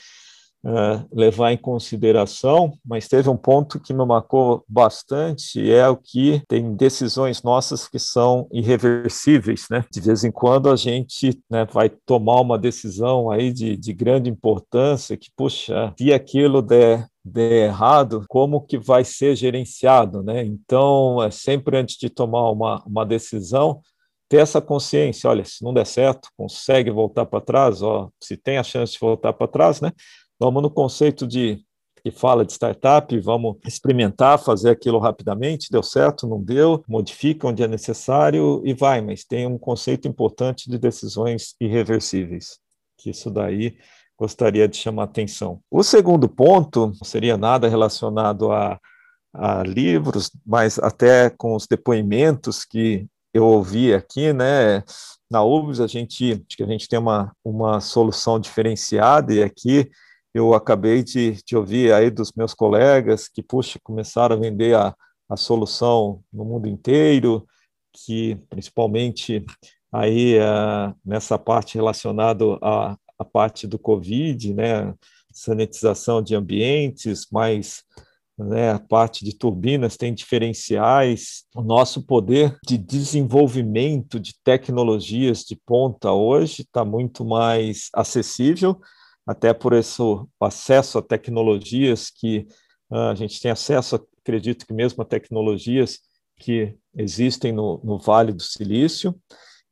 uh, levar em consideração, mas teve um ponto que me marcou bastante, é o que tem decisões nossas que são irreversíveis, né? De vez em quando a gente né, vai tomar uma decisão aí de, de grande importância que, puxa, se aquilo der der errado, como que vai ser gerenciado, né? Então, é sempre antes de tomar uma, uma decisão, ter essa consciência, olha, se não der certo, consegue voltar para trás, ó, se tem a chance de voltar para trás, né? Vamos no conceito de que fala de startup, vamos experimentar, fazer aquilo rapidamente, deu certo, não deu, modifica onde é necessário e vai, mas tem um conceito importante de decisões irreversíveis, que isso daí gostaria de chamar atenção. O segundo ponto não seria nada relacionado a, a livros, mas até com os depoimentos que eu ouvi aqui, né? Na UBS a gente, acho que a gente tem uma, uma solução diferenciada e aqui eu acabei de, de ouvir aí dos meus colegas que, puxa, começaram a vender a, a solução no mundo inteiro, que principalmente aí nessa parte relacionada à, à parte do Covid, né, sanitização de ambientes, mais né, a parte de turbinas tem diferenciais. O nosso poder de desenvolvimento de tecnologias de ponta hoje está muito mais acessível até por esse acesso a tecnologias que uh, a gente tem acesso, acredito que mesmo a tecnologias que existem no, no Vale do Silício.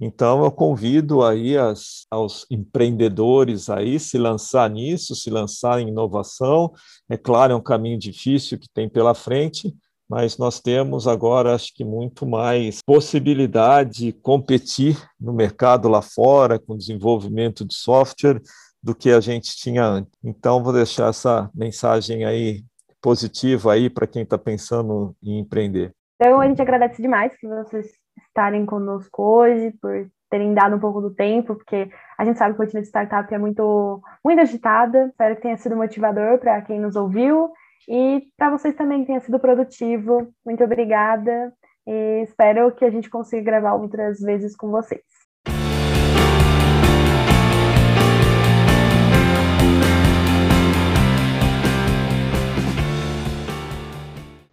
Então, eu convido aí as, aos empreendedores aí se lançar nisso, se lançar em inovação. É claro, é um caminho difícil que tem pela frente, mas nós temos agora, acho que, muito mais possibilidade de competir no mercado lá fora, com desenvolvimento de software, do que a gente tinha antes. Então, vou deixar essa mensagem aí positiva aí para quem está pensando em empreender. Então, a gente agradece demais por vocês estarem conosco hoje, por terem dado um pouco do tempo, porque a gente sabe que a rotina de startup é muito, muito agitada. Espero que tenha sido motivador para quem nos ouviu. E para vocês também que tenha sido produtivo, muito obrigada. E espero que a gente consiga gravar outras vezes com vocês.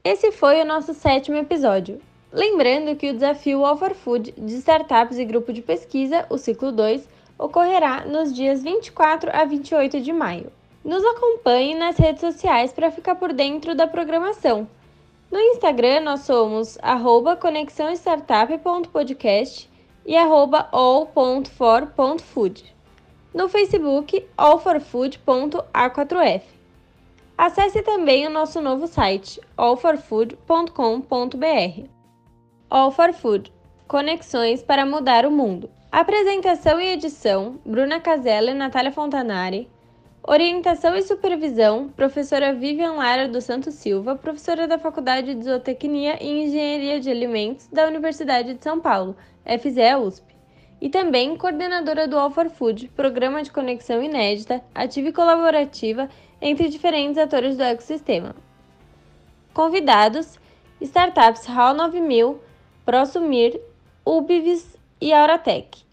Esse foi o nosso sétimo episódio. Lembrando que o desafio All for Food de startups e grupo de pesquisa, o ciclo 2, ocorrerá nos dias 24 a 28 de maio. Nos acompanhe nas redes sociais para ficar por dentro da programação. No Instagram nós somos conexãostartup.podcast e all.for.food. No Facebook, allforfood.a4f. Acesse também o nosso novo site, allforfood.com.br. All for Food Conexões para mudar o mundo. Apresentação e edição: Bruna Casella e Natália Fontanari. Orientação e supervisão: Professora Vivian Lara dos Santos Silva, professora da Faculdade de Zootecnia e Engenharia de Alimentos da Universidade de São Paulo, FZE USP. E também coordenadora do All for Food, programa de conexão inédita, ativa e colaborativa entre diferentes atores do ecossistema. Convidados: Startups HAL 9000, ProSumir, Ubivs e Auratec.